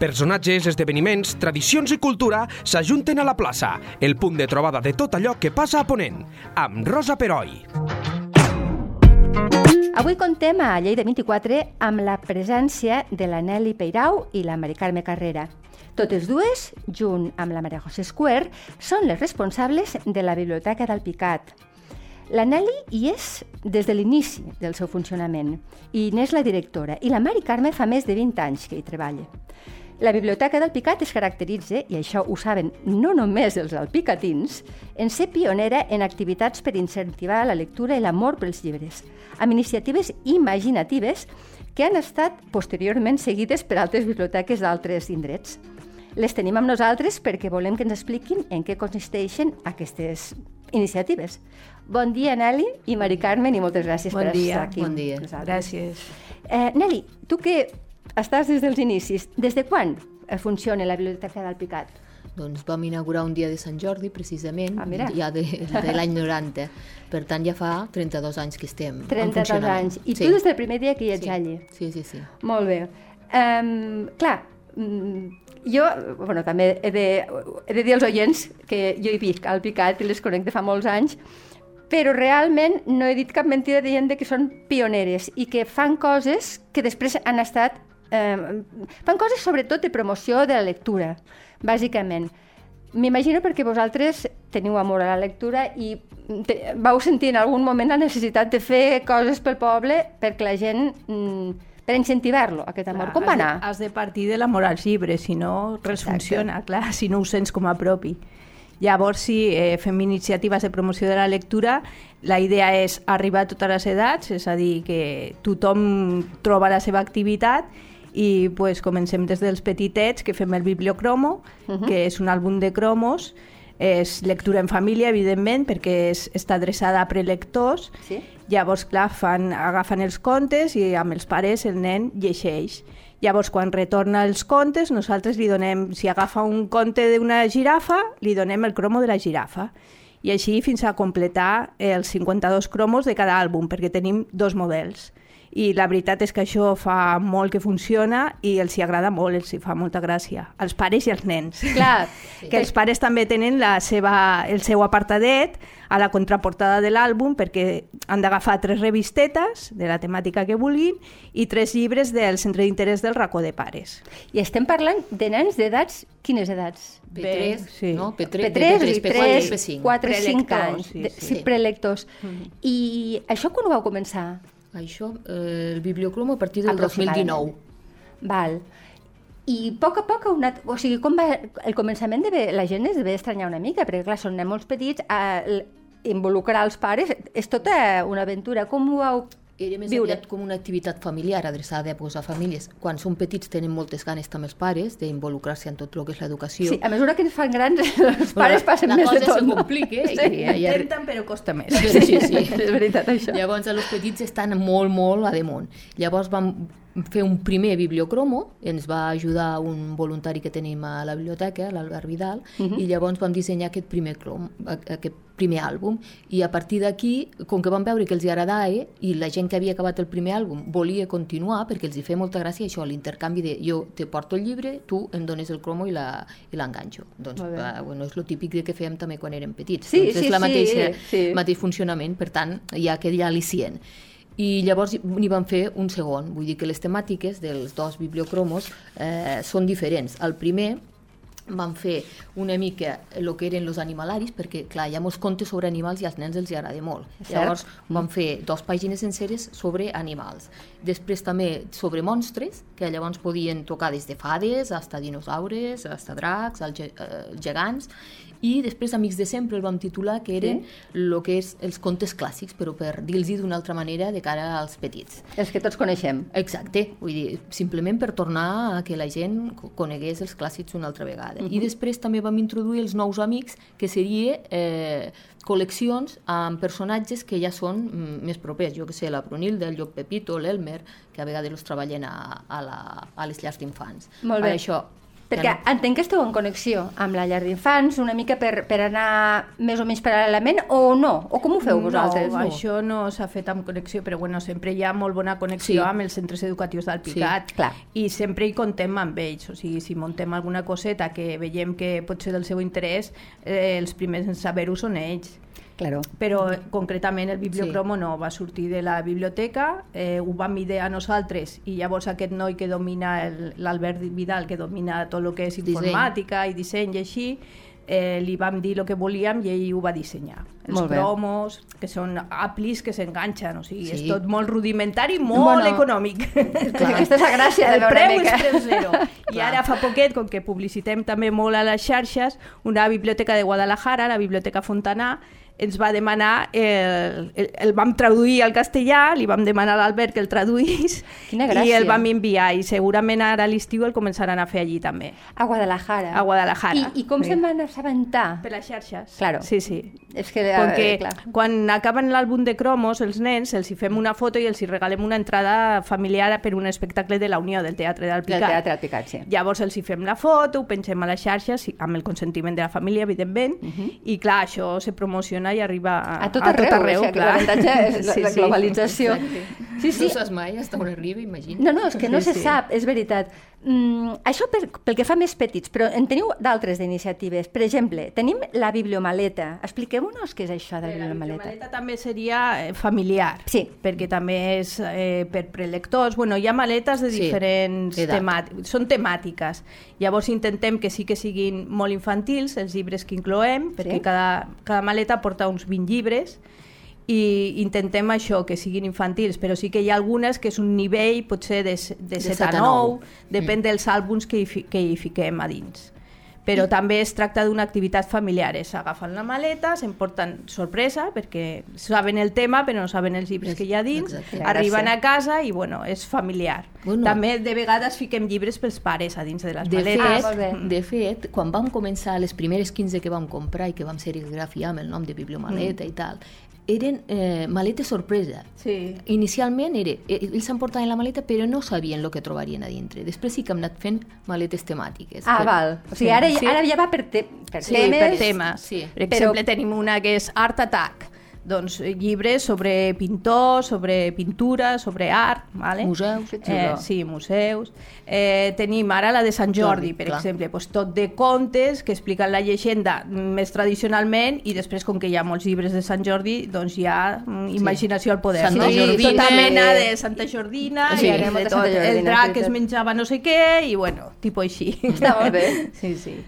Personatges, esdeveniments, tradicions i cultura s'ajunten a la plaça, el punt de trobada de tot allò que passa a Ponent, amb Rosa Peroi. Avui contem a Lleida 24 amb la presència de la Nelly Peirau i la Mari Carme Carrera. Totes dues, junt amb la Maria José Square, són les responsables de la Biblioteca del Picat. La Nelly hi és des de l'inici del seu funcionament i n'és la directora, i la Mari Carme fa més de 20 anys que hi treballa. La Biblioteca del Picat es caracteritza, i això ho saben no només els alpicatins, en ser pionera en activitats per incentivar la lectura i l'amor pels llibres, amb iniciatives imaginatives que han estat posteriorment seguides per altres biblioteques d'altres indrets. Les tenim amb nosaltres perquè volem que ens expliquin en què consisteixen aquestes iniciatives. Bon dia, Nelly i Mari Carmen, i moltes gràcies bon per dia, estar aquí. Bon dia, gràcies. Eh, Nelly, tu que estàs des dels inicis, des de quan funciona la Biblioteca del Picat? Doncs vam inaugurar un dia de Sant Jordi, precisament, ah, mira. ja de, de l'any 90. Per tant, ja fa 32 anys que estem 32 anys. I sí. tu des del primer dia que hi ets sí. allí? Sí, sí, sí. Molt bé. Um, clar, jo, bueno, també he de, he de dir als oients que jo hi visc al Picat i les conec de fa molts anys, però realment no he dit cap mentida dient que són pioneres i que fan coses que després han estat... Eh, fan coses sobretot de promoció de la lectura, bàsicament. M'imagino perquè vosaltres teniu amor a la lectura i te, vau sentir en algun moment la necessitat de fer coses pel poble perquè la gent mm, per incentivar-lo, aquest amor. Clar, Com va anar? Has de, has de partir de l'amor als llibres, si no, res Exacte. funciona, clar, si no ho sents com a propi. Llavors, si eh, fem iniciatives de promoció de la lectura, la idea és arribar a totes les edats, és a dir, que tothom troba la seva activitat i pues, comencem des dels petitets, que fem el bibliocromo, uh -huh. que és un àlbum de cromos, és lectura en família, evidentment, perquè és, està adreçada a prelectors. Sí? Llavors, clar, fan, agafen els contes i amb els pares el nen llegeix. Llavors, quan retorna els contes, nosaltres li donem, si agafa un conte d'una girafa, li donem el cromo de la girafa. I així fins a completar els 52 cromos de cada àlbum, perquè tenim dos models. I la veritat és que això fa molt que funciona i els hi agrada molt, els hi fa molta gràcia. Als pares i als nens. Clar. que els pares també tenen la seva, el seu apartadet a la contraportada de l'àlbum perquè han d'agafar tres revistetes de la temàtica que vulguin i tres llibres del centre d'interès del racó de pares. I estem parlant de nens d'edats... Quines edats? P3, sí. no? P3, P3, P3, P4, P5. 4, 5 Prelectors, anys. sí, de, sí. sí, prelectors. Mm. I això quan ho vau començar? Això, eh, el bibliocromo a partir del Aproximadament. 2019. Val. I a poc a poc, una, o sigui, com va, el començament de la gent es deve estranyar una mica, perquè clar, són nens molts petits, a, involucrar els pares és tota una aventura. Com ho vau Era més viure? aviat com una activitat familiar adreçada pues, a famílies. Quan són petits tenen moltes ganes també els pares d'involucrar-se en tot el que és l'educació. Sí, a mesura que ens fan grans, els pares passen la més de cosa tot. se no? complica Sí. i, i, Intenten, però costa més. Sí, sí, sí. és veritat, això. Llavors, els petits estan molt, molt a damunt. Llavors vam fer un primer bibliocromo, ens va ajudar un voluntari que tenim a la biblioteca, l'Albert Vidal, uh -huh. i llavors vam dissenyar aquest primer, crom, aquest primer àlbum. I a partir d'aquí, com que vam veure que els agradava i la gent que havia acabat el primer àlbum volia continuar, perquè els hi feia molta gràcia això, l'intercanvi de jo te porto el llibre, tu em dones el cromo i l'enganxo. Doncs, uh, bueno, és el típic que fèiem també quan érem petits. Sí, doncs sí, és la sí, mateixa, sí. mateix funcionament, per tant, hi ha aquell al·licient. I llavors n'hi van fer un segon, vull dir que les temàtiques dels dos bibliocromos eh, són diferents. El primer van fer una mica el que eren els animalaris, perquè clar, hi ha molts contes sobre animals i als nens els agrada molt. Cert. Llavors van fer dos pàgines senceres sobre animals. Després també sobre monstres, que llavors podien tocar des de fades, hasta dinosaures, hasta dracs, els eh, gegants, i després Amics de sempre el vam titular que eren el que és els contes clàssics, però per dir-los d'una altra manera de cara als petits. Els que tots coneixem. Exacte, vull dir, simplement per tornar a que la gent co- conegués els clàssics una altra vegada. Uh -huh. I després també vam introduir els nous amics, que seria eh, col·leccions amb personatges que ja són mm, més propers, jo que sé, la Brunilda, el Llop Pepito, l'Elmer, que a vegades els treballen a, a, la, a les llars d'infants. Molt bé. Per això, Perquè no. entenc que esteu en connexió amb la llar d'infants, una mica per, per anar més o menys paral·lelament, o no? O com ho feu vosaltres? No, això no s'ha fet amb connexió, però bueno, sempre hi ha molt bona connexió Sí. amb els centres educatius del Picat. Sí, clar. I sempre hi contem amb ells, o sigui, si muntem alguna coseta que veiem que pot ser del seu interès, eh, els primers en saber-ho són ells. Claro. Però eh, concretament el bibliocromo no, va sortir de la biblioteca, eh, ho vam idear nosaltres i llavors aquest noi que domina, el- l'Albert Vidal, que domina tot el que és Disseny. informàtica i disseny i així, eh, li vam dir el que volíem i ell ho va dissenyar. Els Molt bé. cromos, que són aplis que s'enganxen, o sigui, Sí. és tot molt rudimentari, molt Bueno, econòmic. Clar. Aquesta és la gràcia de el veure preu mica. és preu zero. I ara fa poquet, com que publicitem també molt a les xarxes, una biblioteca de Guadalajara, la Biblioteca Fontaná, ens va demanar, el, el, el vam traduir al castellà, li vam demanar a l'Albert que el traduís i el vam enviar i segurament ara a l'estiu el començaran a fer allí també, A Guadalajara. a Guadalajara. I, i com Sí. se'n van assabentar? Per les xarxes. Claro. Sí, sí. És que, eh, Com que clar. quan acaben l'àlbum de cromos, els nens, els hi fem una foto i els hi regalem una entrada familiar per un espectacle de la Unió del Teatre del Del Picat. teatre al Picat, sí. Llavors els hi fem la foto, ho pengem a les xarxes, amb el consentiment de la família, evidentment, i clar, això se promociona i arriba a, A tot arreu, tot arreu o sigui, l'avantatge és la, la globalització. Exacte. Sí, sí. No saps mai hasta on arriba, imagina. No, no, és que no Sí, se sí. sap, és veritat. Mm, això per, pel que fa més petits, però en teniu d'altres d'iniciatives. Per exemple, tenim la bibliomaleta. Expliqueu-nos què és això de la La bibliomaleta. bibliomaleta també seria eh, familiar, Sí. perquè també és eh, per prelectors. Bueno, hi ha maletes de Sí, diferents temàtiques, són temàtiques. Llavors intentem que sí que siguin molt infantils els llibres que incloem, perquè Sí. cada, cada maleta porta uns 20 llibres i intentem això, que siguin infantils, però sí que hi ha algunes que és un nivell potser de, de, De 7 set a a 9, nou. depèn Mm. dels àlbums que hi, que hi fiquem a dins però també es tracta d'una activitat familiar, és agafen la maleta, s'emporten sorpresa, perquè saben el tema però no saben els llibres que hi ha dins, Exacte. arriben a casa i bueno, és familiar. Bueno. També de vegades fiquem llibres pels pares a dins de les De maletes. Ah, fet, bé. de fet, quan vam començar les primeres 15 que vam comprar i que vam serigrafiar amb el nom de bibliomaleta mm. i tal, eren eh, maletes sorpresa. Sí. Inicialment era, eh, ells s'emportaven la maleta però no sabien el que trobarien a dintre. Després sí que hem anat fent maletes temàtiques. Ah, Per- val. O sigui, Sí. ara, Sí. ara ja va per, te, per Sí, temes... per temes. sí. Per Però- exemple, tenim una que és Art Attack, doncs llibres sobre pintors, sobre pintura, sobre art, vale? Museus. Eh, sí, museus. Eh, tenim ara la de Sant Jordi, Jordi, per clar. exemple, doncs tot de contes que expliquen la llegenda més tradicionalment i després, com que hi ha molts llibres de Sant Jordi, doncs hi ha mm, imaginació al poder. Santa no? Jordina. Tota mena de Santa Jordina, Sí, i de tot. Jordina, el drac sí, que es menjava no sé què, i bueno, tipus així. Està molt bé. Sí, sí.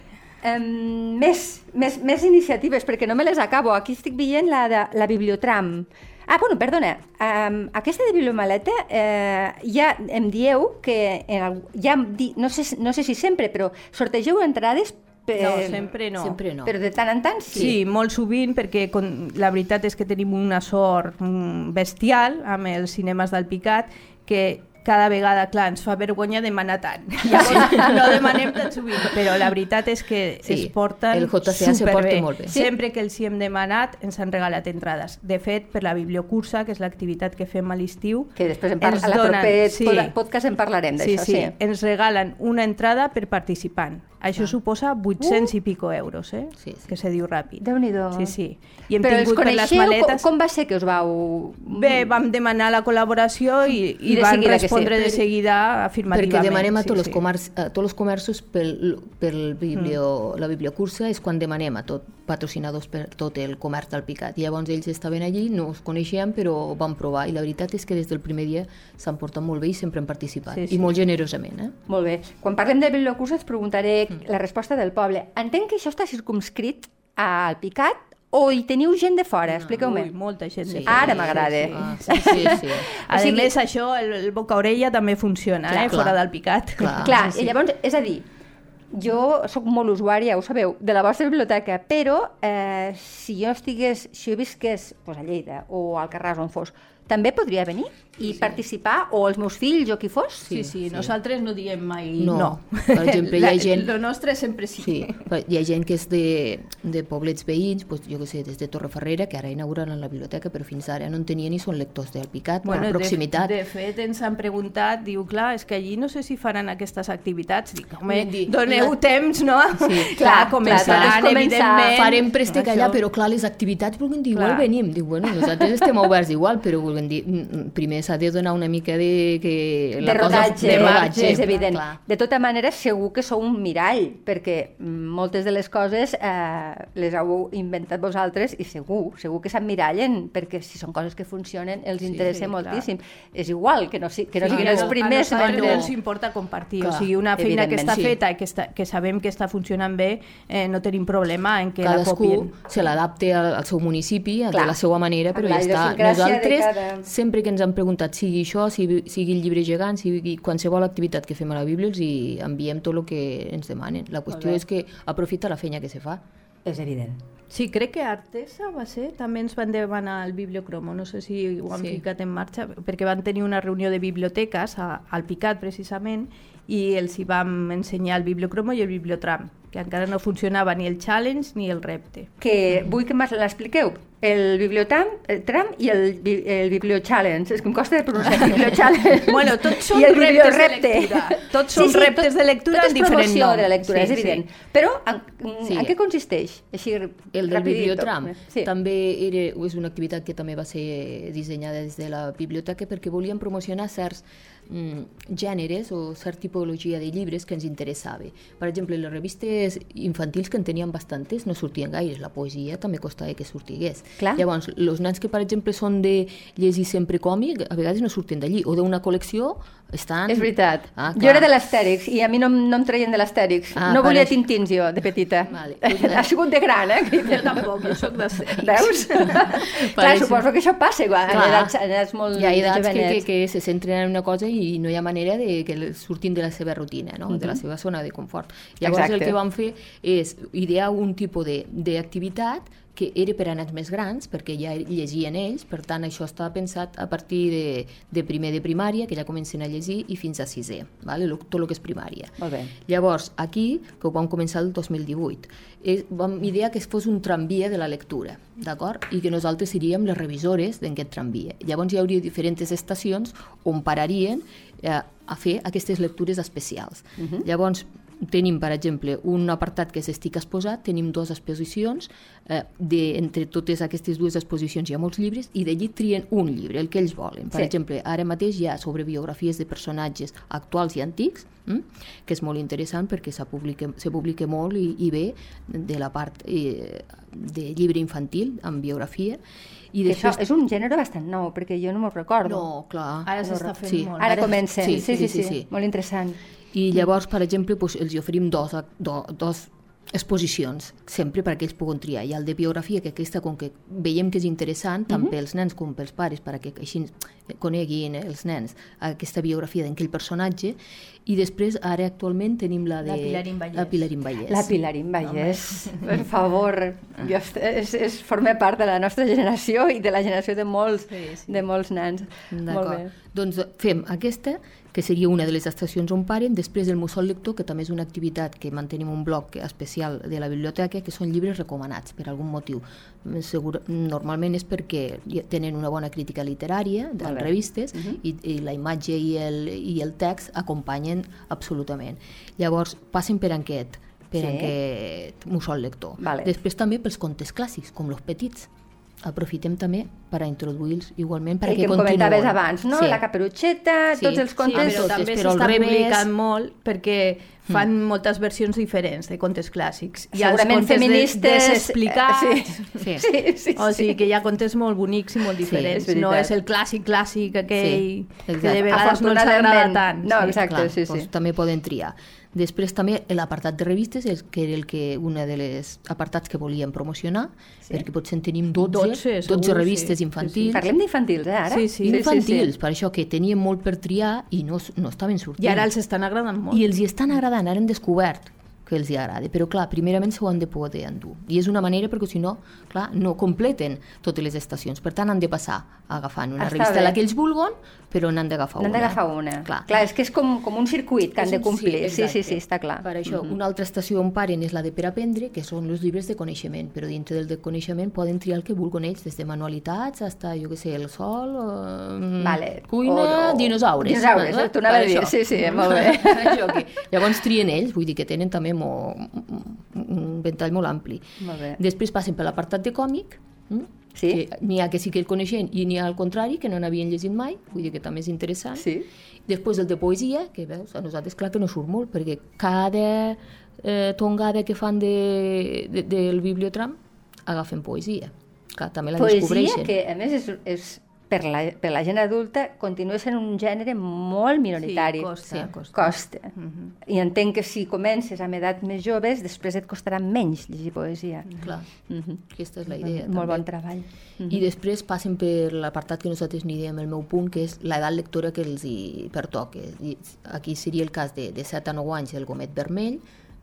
Um, més, més, més iniciatives, perquè no me les acabo. Aquí estic veient la de la Bibliotram. Ah, bueno, perdona, um, aquesta de bibliomaleta eh, ja em dieu que en el, ja em di, no, sé, no sé si sempre, però sortegeu entrades per, No, sempre no. Sempre no. però de tant en tant sí. Sí, molt sovint, perquè con, la veritat és que tenim una sort mm, bestial amb els cinemes del Picat, que cada vegada, clar, ens fa vergonya demanar tant. Llavors, no demanem tan sovint, però la veritat és que Sí, es porten el JCA se superbé. porta molt bé. Sí. Sempre que els hi hem demanat, ens han regalat entrades. De fet, per la bibliocursa, que és l'activitat que fem a l'estiu, Que després en par ens a la donen- proper sí. pod- podcast en parlarem Sí, d'això. sí, ens regalen una entrada per participant. Això suposa 800 i pico euros, eh? Sí, sí. que se diu ràpid. Déu-n'hi-do. Sí, sí. I hem Però tingut per les maletes... Com, com va ser que us vau... Bé, vam demanar la col·laboració i, i, I de van sí. Respondre de seguida afirmativament. Perquè demanem a tots, els sí. comerç, a tots els comerços pel, pel biblio, mm. la bibliocursa és quan demanem a tot patrocinadors per tot el comerç del Picat. Llavors ells estaven allí, no els coneixíem, però vam provar. I la veritat és que des del primer dia s'han portat molt bé i sempre han participat. Sí, sí. I molt generosament, eh? Molt bé. Quan parlem de bibliocursa et preguntaré Mm. la resposta del poble. Entenc que això està circumscrit al Picat o hi teniu gent de fora? Expliqueu-me. Molta gent de Sí. fora. Ara m'agrada. Ah, sí, sí, sí. A O sigui- més, això, el, el boca-orella també funciona, Clar, eh? clar. fora del picat. Clar. Clar, sí, sí. i llavors, és a dir, jo sóc molt usuària, ho sabeu, de la vostra biblioteca, però eh, si jo estigués, si jo visqués pues, a Lleida o al Carràs on fos, també podria venir? I participar, o els meus fills, o qui fos. Sí, sí, sí. nosaltres no diem mai No. no. Per exemple, hi ha gent- Lo nostre sempre sí. Sí, hi ha gent que és de, de poblets veïns, doncs, jo què sé, des de Torreferrera, que ara inauguraran la biblioteca, però fins ara no en tenien ni són lectors del Picat, bueno, a proximitat. De, de fet, ens han preguntat, diu, clar, és que allí no sé si faran aquestes activitats. Dic, home, Vull doneu la- temps, no? Sí, clar, començaran, clar, és començar. evidentment. Farem préstec allà, però clar, les activitats vulguin dir, igual venim. Diu, bueno, nosaltres estem oberts igual, però vulguin dir, mm, primer s'ha de donar una mica de... Que de rodatge, de de rodatge, és evident. clar. De tota manera, segur que sou un mirall, perquè moltes de les coses eh, les heu inventat vosaltres i segur, segur que s'emmirallen, perquè si són coses que funcionen els interessa sí, moltíssim. És igual que no, si, que no Sí, siguin a els primers a nosaltres vendedors. ens importa compartir, Clar, o sigui, una feina que està sí. feta i que, està, que sabem que està funcionant bé, eh, no tenim problema en que la cadascú copien. se l'adapte al, al seu municipi, Clar. de la seva manera, però la ja està. Nosaltres, cada- sempre que ens han preguntat, sigui això, sigui, sigui el llibre gegant, sigui qualsevol activitat que fem a la Bíblia, els hi enviem tot el que ens demanen. La qüestió és que aprofita la feina que se fa. És evident. Sí, crec que Artesa va ser, també ens van demanar el bibliocromo, no sé si ho han sí. ficat en marxa, perquè van tenir una reunió de biblioteques a, al Picat, precisament, i els hi vam ensenyar el bibliocromo i el bibliotram, que encara no funcionava ni el challenge ni el repte. Que vull que m'expliqueu. El bibliotram el tram i el, el bibliochallenge. És que em costa de pronunciar bibliochallenge. Bueno, tots són reptes de lectura. Tots són reptes de lectura tot amb és diferent nom. de la lectura, Sí, és evident. sí. Però en, Sí. en què consisteix? Així, El del bibliotram Sí. també era, és una activitat que també va ser dissenyada des de la biblioteca perquè volíem promocionar certs gèneres o certa tipologia de llibres que ens interessava. Per exemple, les revistes infantils, que en teníem bastantes, no sortien gaires. La poesia també costava que sortigués. Clar. Llavors, els nens que, per exemple, són de llegir sempre còmic, a vegades no surten d'allí, o d'una col·lecció estan... És veritat. Ah, jo clar. era de l'Astèrix i a mi no, no em traien de l'Astèrix. Ah, no volia això. tintins jo, de petita. Vale. ha sigut de gran, eh? Jo tampoc, jo soc d'Astèrix. Veus? Clar, això. suposo que això passa quan en Clar. edats, en edats molt hi ha edats que, que, que se centren en una cosa i no hi ha manera de que surtin de la seva rutina, no? de la seva zona de confort. Llavors Exacte. el que vam fer és idear un tipus de- d'activitat que era per a nens més grans, perquè ja llegien ells, per tant això estava pensat a partir de, de primer de primària, que ja comencen a llegir, i fins a sisè, vale? Lo- tot el que és primària. Molt bé. Llavors, aquí, que ho vam començar el 2018, és, vam idear que es fos un tramvia de la lectura, d'acord? I que nosaltres seríem les revisores d'aquest tramvia. Llavors hi hauria diferents estacions on pararien eh, a fer aquestes lectures especials. Uh -huh. Llavors, tenim, per exemple, un apartat que és Estic exposat, tenim dues exposicions, eh, de, entre totes aquestes dues exposicions hi ha molts llibres, i d'allí trien un llibre, el que ells volen. Per Sí. exemple, ara mateix hi ha sobre biografies de personatges actuals i antics, mm? que és molt interessant perquè se publica, se publica molt i, i bé de la part eh, de llibre infantil amb biografia, i després... això és un gènere bastant nou, perquè jo no m'ho recordo. No, clar. Ara s'està fent Sí. molt. Ara, Ara- comencen. sí, Sí sí sí, sí, sí. Molt interessant. I llavors, per exemple, doncs, els oferim dos, do, dos exposicions, sempre perquè ells puguin triar. Hi ha el de biografia, que aquesta, com que veiem que és interessant, tant pels nens com pels pares, perquè així coneguin els nens aquesta biografia d'aquell personatge, i després, ara actualment, tenim la de... La Pilarín Vallès. La Pilarín Vallès. La Pilarín Vallès, per favor, jo, est- és, és, forma part de la nostra generació i de la generació de molts, Sí, sí. de molts nens. Molt bé. D'acord. Doncs fem aquesta, que seria una de les estacions on paren, després el Mussol Lector, que també és una activitat que mantenim un bloc especial de la biblioteca, que són llibres recomanats per algun motiu. Segur, normalment és perquè tenen una bona crítica literària de bé. revistes i, i la imatge i el, i el text acompanyen absolutament. Llavors, passen per aquest, per Sí. aquest Mussol Lector. Vale. Després també pels contes clàssics, com los petits. Aprofitem també per a introduir-los igualment El perquè que em continuen. comentaves abans, no? Sí. La caperuceta, Sí, tots els sí, contes... però totes, també s'està revés. publicant molt perquè fan moltes versions diferents de contes clàssics. Hi ha els Segurament contes feministes... De, desexplicats, eh, Sí. Sí, sí, sí. o sigui que hi ha contes molt bonics i molt diferents. és no és el clàssic clàssic aquell Sí, que de vegades no ens agrada tant. No, sí. exacte, Clar, sí, sí. Doncs també poden triar. Després també l'apartat de revistes, és, que era el que una de les apartats que volíem promocionar, sí. perquè potser en tenim 12, 12, 12, segur, revistes sí. infantils. Parlem d'infantils, eh, ara? Sí, sí. infantils, per això que teníem molt per triar i no, no estaven sortint. I ara els estan agradant molt. I els hi estan agradant, ara hem descobert que els hi agrada. Però, clar, primerament s'ho han de poder endur. I és una manera perquè, si no, clar, no completen totes les estacions. Per tant, han de passar agafant una Està revista bé. la que ells vulguen, però n'han d'agafar una. N'han d'agafar una. Clar. clar, és que és com, com un circuit que han És de un- complir. Sí, sí, exacte. sí, està clar. Per això, una altra estació on paren és la de per aprendre, que són els llibres de coneixement, però dintre del de coneixement poden triar el que vulguin ells, des de manualitats fins jo què sé, el sol, eh, Vale. cuina, O- o- dinosaures. dinosaures, t'ho anava Per a dir, sí, sí, molt bé. llavors trien ells, vull dir que tenen també molt, un ventall molt ampli. Molt bé. Després passen per l'apartat de còmic, mm? Sí. que n'hi ha que sí que el coneixen i n'hi ha al contrari, que no n'havien llegit mai, vull dir que també és interessant. Sí. Després el de poesia, que veus, a nosaltres clar que no surt molt, perquè cada eh, tongada que fan de, de, del bibliotram agafen poesia. Clar, també la Poesia, descobreixen. que a més és, és per, la, per la gent adulta, continua sent un gènere molt minoritari. Sí, costa, Sí. costa. Costa. I entenc que si comences amb edat més joves, després et costarà menys llegir poesia. Clar, Mhm. aquesta és la idea. Molt també. bon treball. I després passen per l'apartat que nosaltres n'hi diem el meu punt, que és l'edat lectora que els hi pertoca. Aquí seria el cas de, de 7 a 9 anys el gomet vermell,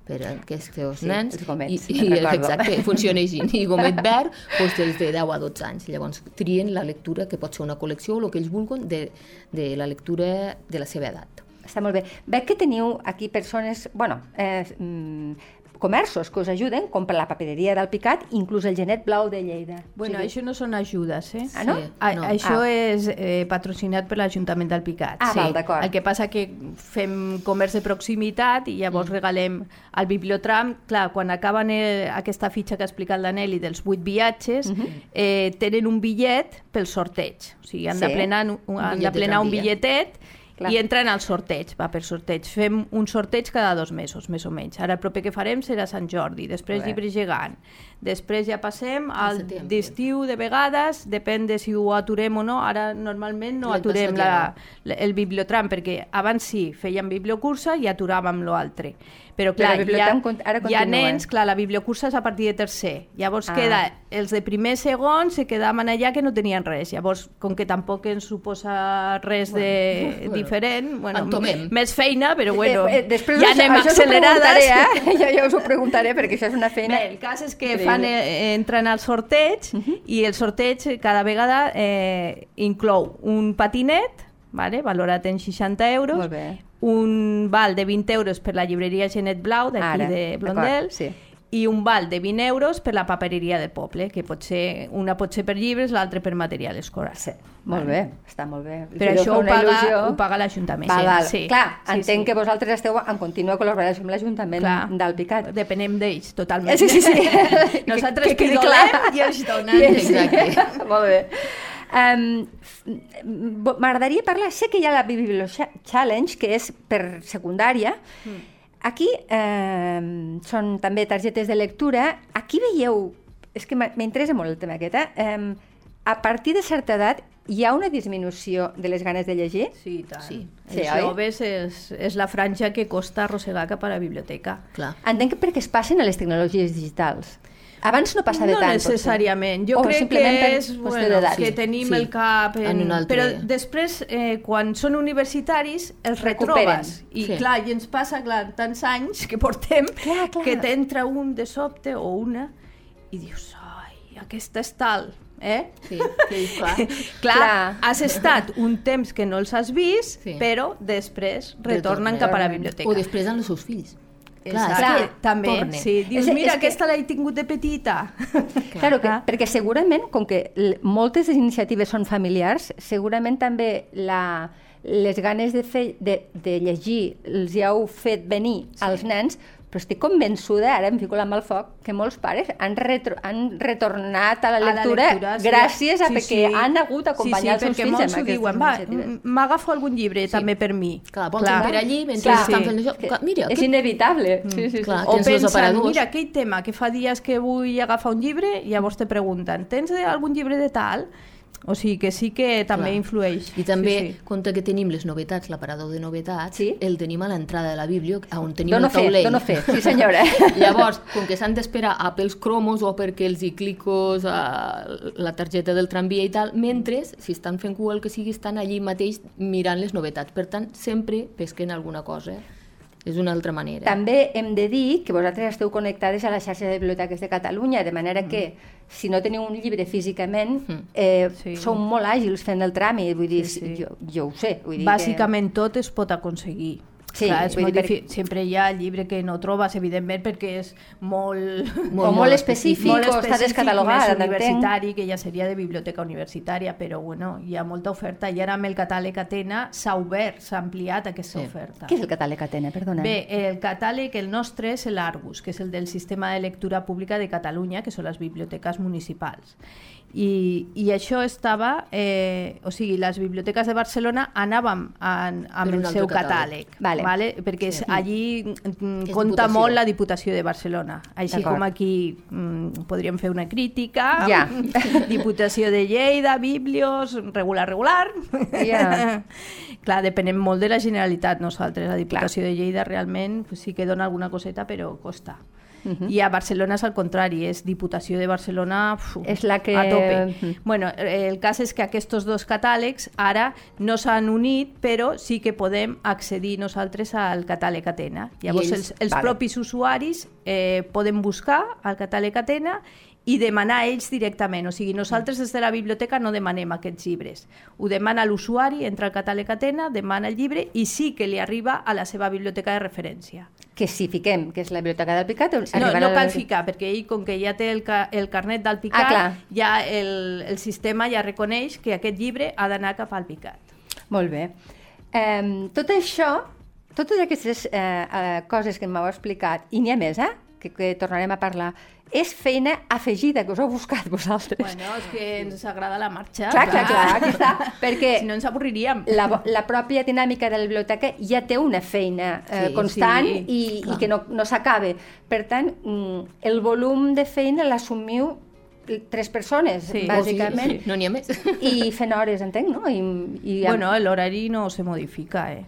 per aquests Sí, nens. els gomets, I, i exacte, funciona així. I gomet verd, doncs dels de 10 a 12 anys. Llavors trien la lectura, que pot ser una col·lecció o el que ells vulguin, de, de la lectura de la seva edat. Està molt bé. Veig que teniu aquí persones, bueno, eh, mm, comerços que us ajuden, com per la papereria del Picat, inclús el Genet Blau de Lleida. Bueno, O sigui, això no són ajudes, eh? Ah, no? Sí. A, No. Això Ah. és eh, patrocinat per l'Ajuntament del Picat. Ah, val, d'acord. El que passa que fem comerç de proximitat i llavors mm. regalem al bibliotram, clar, quan acaben el, aquesta fitxa que ha explicat l'Aneli dels vuit viatges, eh, tenen un bitllet pel sorteig. O sigui, han Sí. de plenar un, Un han bitllet de plenar un tramvia. bitlletet Clar. i entren al sorteig, va per sorteig. Fem un sorteig cada dos mesos, més o menys. Ara el proper que farem serà Sant Jordi, després llibre gegant. Després ja passem al setembre. d'estiu de vegades, depèn de si ho aturem o no. Ara normalment no aturem la, la, el bibliotram, perquè abans sí, fèiem bibliocursa i aturàvem l'altre. Però clar, el hi ha, ara hi ha continua. nens, clar, la bibliocursa és a partir de tercer. Llavors Ah. queda, els de primer segon se quedaven allà que no tenien res. Llavors, com que tampoc ens suposa res de bueno, diferent, bueno, entomem. més feina, però bueno, eh, eh, després ja anem això accelerades. preguntaré, Eh? Ja, ja us ho preguntaré, perquè això és una feina... Bé, el cas és que fan, eh, entren al sorteig i el sorteig cada vegada eh, inclou un patinet, vale, valorat en 60 euros. Un val de 20 euros per la llibreria Genet Blau d'aquí de Blondel sí. i un val de 20 euros per la papereria del poble, que pot ser, una pot ser per llibres, l'altra per material escolar. Sí, molt bé, està molt bé. Però Si això ho paga, il·lusió. ho paga l'Ajuntament. Val, val. Sí, Clar, sí, entenc sí. que vosaltres esteu en contínua col·laboració amb l'Ajuntament Clar, del Picat. Depenem d'ells, totalment. Sí, sí, sí. Nosaltres Que- que quedi pidolem clar. i ells donen. Sí, sí. Exacte. Molt bé. Um, M'agradaria parlar, sé que hi ha la Biblio Challenge, que és per secundària. Aquí eh, són també targetes de lectura. Aquí veieu, és que m'interessa molt el tema aquest, eh? Um, a partir de certa edat hi ha una disminució de les ganes de llegir? Sí, i tant. Sí. Sí, Els joves és, és la franja que costa arrossegar cap a la biblioteca. Clar. Entenc que perquè es passen a les tecnologies digitals. Abans no passava no tant. potser. necessàriament. Jo O crec que és bueno, que Sí, tenim sí. el cap en... En altre- Però després, eh, quan són universitaris, els Recuperen. retrobes. I Sí. clar, i ens passa clar, tants anys que portem Clar, clar. que t'entra un de sobte o una i dius, ai, aquesta és tal. Eh? Sí, sí, clar. Clar, Clar. has estat un temps que no els has vist, Sí. però després retornen Retornen. cap a la biblioteca. O després amb els seus fills. Exacte. Clar, que també, tornen. sí. Dius, És- mira, és que- aquesta l'he tingut de petita. Claro, que, perquè segurament, com que moltes iniciatives són familiars, segurament també la, les ganes de, fer, de, de llegir els hi heu fet venir sí. als nens, però estic convençuda, ara em fico la mà al foc, que molts pares han, retro, han retornat a la A la lectura, lectura, sí. gràcies a Sí, perquè sí. han hagut d'acompanyar els sí, seus sí, fills perquè molts amb ho diuen, va, m'agafo algun llibre també per mi. Clar, vols per allí mentre Clar. estan Sí. fent això. Que Clar, Mira, és que... inevitable. Sí, sí, sí. clar. O pensen, mira, aquell tema que fa dies que vull agafar un llibre, llavors te pregunten, tens algun llibre de tal? O sigui que sí que també Clar. influeix. I també, Sí, sí. compte que tenim les novetats, l'aparador de novetats, Sí. el tenim a l'entrada de la Bíblia, on tenim Dono el taulell. dono fe, sí senyora. Llavors, com que s'han d'esperar a pels cromos o perquè els hi clicos a la targeta del tramvia i tal, mentre, si estan fent cua el que sigui, estan allí mateix mirant les novetats. Per tant, sempre pesquen alguna cosa és una altra manera. També hem de dir que vosaltres esteu connectades a la xarxa de biblioteques de Catalunya, de manera que si no teniu un llibre físicament, eh, Sí. sou molt àgils fent el tràmit, vull dir, Sí, sí. Jo, jo ho sé. Vull dir Bàsicament tot es pot aconseguir. Sí, Clar, és molt dir, difí- Sempre hi ha el llibre que no trobes, evidentment, perquè és molt... que... O molt específic, molt o està específic, descatalogat, més universitari, que ja seria de biblioteca universitària, però bueno, hi ha molta oferta i ara amb el catàleg Atena s'ha obert, s'ha ampliat aquesta Sí. oferta. Què és el catàleg Atena, perdona? Bé, el catàleg, el nostre és l'Argus, que és el del Sistema de Lectura Pública de Catalunya, que són les biblioteques municipals. I, i això estava, eh, o sigui, les biblioteques de Barcelona anàvem en, amb el seu catàleg. catàleg, Vale. vale. perquè sí. allí mm, És compta Diputació. molt la Diputació de Barcelona. Així com aquí mm, podríem fer una crítica, Ja. Diputació de Lleida, Biblios, regular, regular. Ja. Clar, depenem molt de la Generalitat nosaltres. La Diputació de Lleida realment pues, sí que dona alguna coseta, però costa. Uh -huh. I a Barcelona és al contrari, és Diputació de Barcelona uf, És la que- a tope. Mhm. Bueno, eh, el cas és que aquests dos catàlegs ara no s'han unit, però sí que podem accedir nosaltres al catàleg Atena. Llavors, ells- els, els vale. propis usuaris eh, poden buscar al catàleg Atena i demanar a ells directament. O sigui, nosaltres des de la biblioteca no demanem aquests llibres. Ho demana l'usuari, entra al catàleg Atena, demana el llibre i sí que li arriba a la seva biblioteca de referència. Que si fiquem que és la biblioteca del Picat... No, no a la- cal ficar, perquè ell, com que ja té el, ca el carnet del Picat, Ah, clar. ja el, el sistema ja reconeix que aquest llibre ha d'anar cap al Picat. Molt bé. Um, tot això, totes aquestes eh, eh, coses que m'heu explicat, i n'hi ha més, eh? Que, que tornarem a parlar, és feina afegida que us heu buscat vosaltres. Bueno, és que ens agrada la marxa. clar, clar, clar, aquí està. Perquè Si no ens avorriríem. la, la pròpia dinàmica de la biblioteca ja té una feina eh, Sí, constant sí, i, clar. i que no, no s'acabe. Per tant, mm, el volum de feina l'assumiu tres persones, Sí, bàsicament, Sí, no n'hi ha més. i fent hores, entenc, no? I, i Bueno, l'horari no se modifica, eh?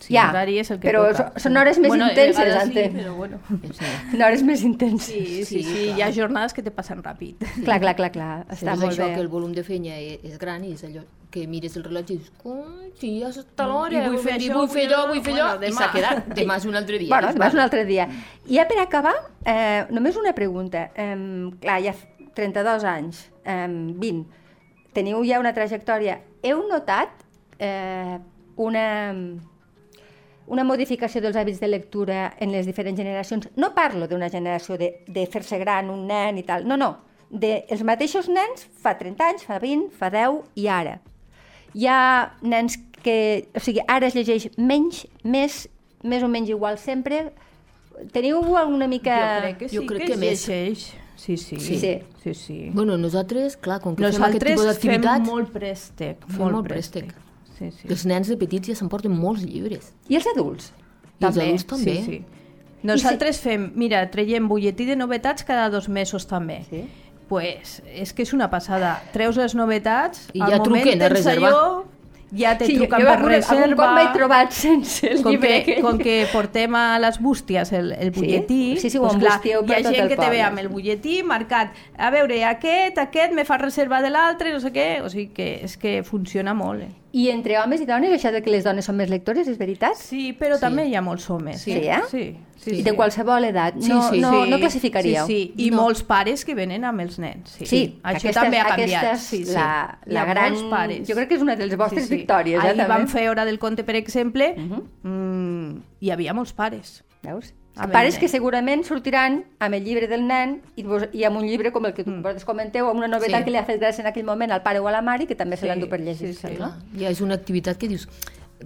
Sí, Ja, l'horari és el que però toca. són hores més bueno, intenses, entenc. Sí, però bueno. en hores més intenses. Sí, sí, sí, Sí, hi ha jornades que te passen ràpid. Clar, clar, clar, clar. Està és molt això bé. que el volum de feina és, és gran i és allò que mires el rellotge i dius, "Coi, sí, ja està l'hora, vull fer i això, vull fer allò, vull fer allò". i s'ha quedat. Demà és un altre dia. Bueno, demà és un altre dia. I ja per acabar, eh, només una pregunta. Eh, clar, ja 32 anys, eh, 20, teniu ja una trajectòria. Heu notat eh, una, una modificació dels hàbits de lectura en les diferents generacions? No parlo d'una generació de, de fer-se gran, un nen i tal. No, no. De, els mateixos nens fa 30 anys, fa 20, fa 10 i ara. Hi ha nens que... O sigui, ara es llegeix menys, més, més o menys igual sempre. Teniu alguna mica... Jo crec que sí Jo crec que, que es més. llegeix. Sí, sí. Sí. sí, sí. Bueno, nosaltres, clar, com que fem aquest Nosaltres tipus fem d'activitats, molt préstec. Fem molt, molt préstec. Sí, sí. els nens de petits ja s'emporten molts llibres. I els adults? I els adults també. Sí, sí. Nosaltres fem, mira, traiem butlletí de novetats cada dos mesos també. Sí. Pues és que és una passada. Treus les novetats, I al ja moment truquen tens allò, ja te sí, jo, truquen jo per algun, algun reserva. cop m'he trobat sense el com llibre que, com que portem a les bústies el, el butlletí, Sí, sí, ho doncs clar, hi ha gent el que te ve amb el butlletí marcat, a veure, aquest, aquest, me fa reserva de l'altre, no sé què, o sigui que és que funciona molt. Eh? I entre homes i dones, això de que les dones són més lectores, és veritat? Sí, però Sí. també hi ha molts homes. Sí, eh? Sí, sí, I de qualsevol edat. Sí, no, sí. no, Sí, no classificaríeu? Sí, sí. I No. molts pares que venen amb els nens. Sí, Sí, això aquesta, també ha canviat. Aquesta és sí, sí. la, la gran... pares. Jo crec que és una de les vostres victòries, Ahir eh, també. vam fer Hora del Conte, per exemple, Mhm. mm, hi havia molts pares. Veus? A Pares que segurament sortiran amb el llibre del nen i, vos, i amb un llibre com el que tu Mm. vosaltres comenteu, amb una novetat Sí. que li ha fet gràcia en aquell moment al pare o a la mare i que també se Sí, l'endú per llegir. sí, sí. no? Ja és una activitat que dius,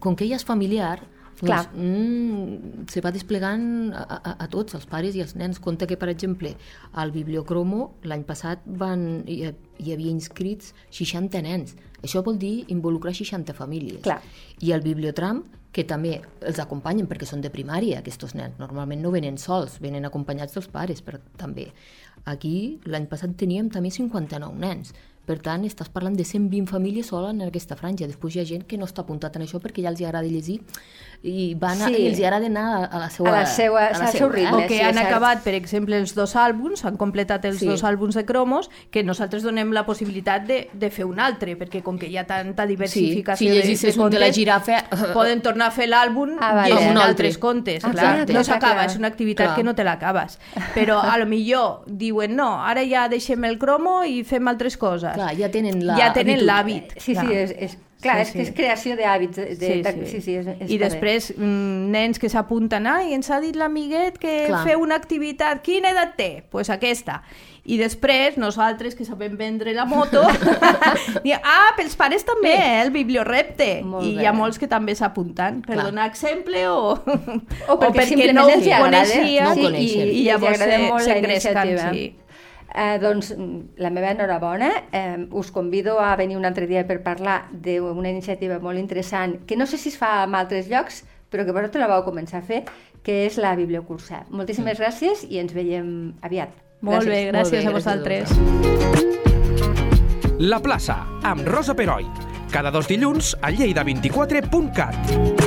com que ella és familiar, Clar. doncs, mm, se va desplegant a, a, a tots, els pares i els nens. Compte que, per exemple, al Bibliocromo l'any passat van, hi, hi havia inscrits 60 nens. Això vol dir involucrar 60 famílies. Clar. I al Bibliotram, que també els acompanyen perquè són de primària, aquests nens. Normalment no venen sols, venen acompanyats dels pares, però també. Aquí, l'any passat teníem també 59 nens. Per tant, estàs parlant de 120 famílies sola en aquesta franja. Després hi ha gent que no està apuntat en això perquè ja els hi agrada llegir i, van a, Sí. i els hi agrada anar a la seva... A la seua- a al seu ritme. O que sí, han cert. acabat, per exemple, els dos àlbums, han completat els Sí. dos àlbums de cromos, que nosaltres donem la possibilitat de, de fer un altre, perquè com que hi ha tanta diversificació si de, llegissis un de la girafa... poden tornar a fer l'àlbum Ah, vale. llegint Amb un altre. altres contes. Ah, clar, clar, no s'acaba, és una activitat Clar. que no te l'acabes. Però a lo millor diuen, no, ara ja deixem el cromo i fem altres coses. Clar, ja tenen la ja l'hàbit. Sí, sí, clar. és, és, clar, Sí, és que sí. és creació d'hàbits. De, de, Sí, de, sí. sí, sí, és, és I després, mm, nens que s'apunten, ai, ens ha dit l'amiguet que Clar. feu una activitat, quina edat té? Doncs pues aquesta. I després, nosaltres, que sabem vendre la moto, diem, ah, pels pares també, eh, el bibliorepte. Molt I bé. hi ha molts que també s'apunten, per Clar. donar exemple o, o perquè, simplement no els agrada, coneixien No ho sí, i, i, i llavors s'engresquen, sí. Eh, doncs mm, la meva enhorabona, eh, us convido a venir un altre dia per parlar d'una iniciativa molt interessant que no sé si es fa en altres llocs, però que vosaltres la vau començar a fer, que és la Bibliocursa. Moltíssimes gràcies i ens veiem aviat. Molt bé, Molt gràcies bé, a gràcies a vosaltres. La plaça, amb Rosa Peroi. Cada dos dilluns a lleida24.cat.